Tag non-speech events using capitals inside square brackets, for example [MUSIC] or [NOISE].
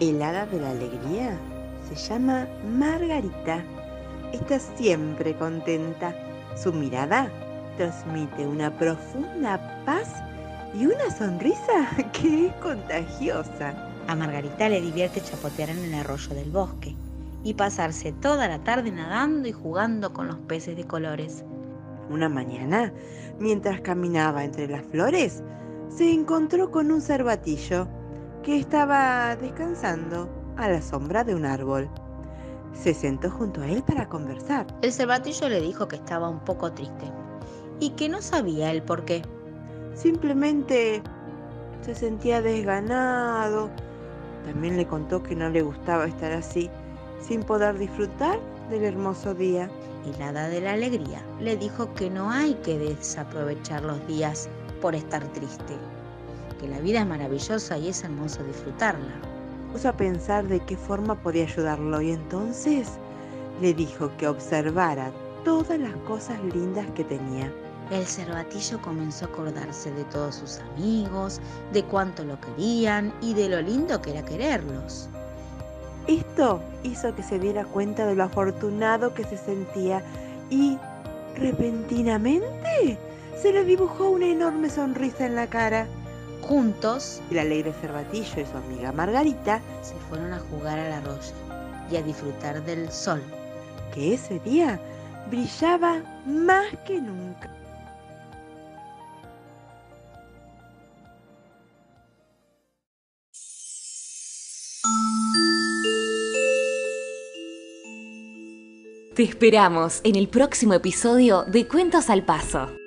El hada de la alegría se llama Margarita. Está siempre contenta. Su mirada transmite una profunda paz y una sonrisa [LAUGHS] que es contagiosa. A Margarita le divierte chapotear en el arroyo del bosque y pasarse toda la tarde nadando y jugando con los peces de colores. Una mañana, mientras caminaba entre las flores, se encontró con un cervatillo que estaba descansando a la sombra de un árbol. Se sentó junto a él para conversar. El cervatillo le dijo que estaba un poco triste y que no sabía el por qué. Simplemente se sentía desganado. También le contó que no le gustaba estar así, sin poder disfrutar del hermoso día. Y la hada de la alegría le dijo que no hay que desaprovechar los días por estar triste, que la vida es maravillosa y es hermoso disfrutarla. Puso a pensar de qué forma podía ayudarlo y entonces le dijo que observara todas las cosas lindas que tenía. El cervatillo comenzó a acordarse de todos sus amigos, de cuánto lo querían y de lo lindo que era quererlos. Esto hizo que se diera cuenta de lo afortunado que se sentía y repentinamente se le dibujó una enorme sonrisa en la cara. Juntos, El alegre cervatillo y su amiga Margarita, se fueron a jugar al arroyo y a disfrutar del sol. que ese día brillaba más que nunca. Te esperamos en el próximo episodio de Cuentos al Paso.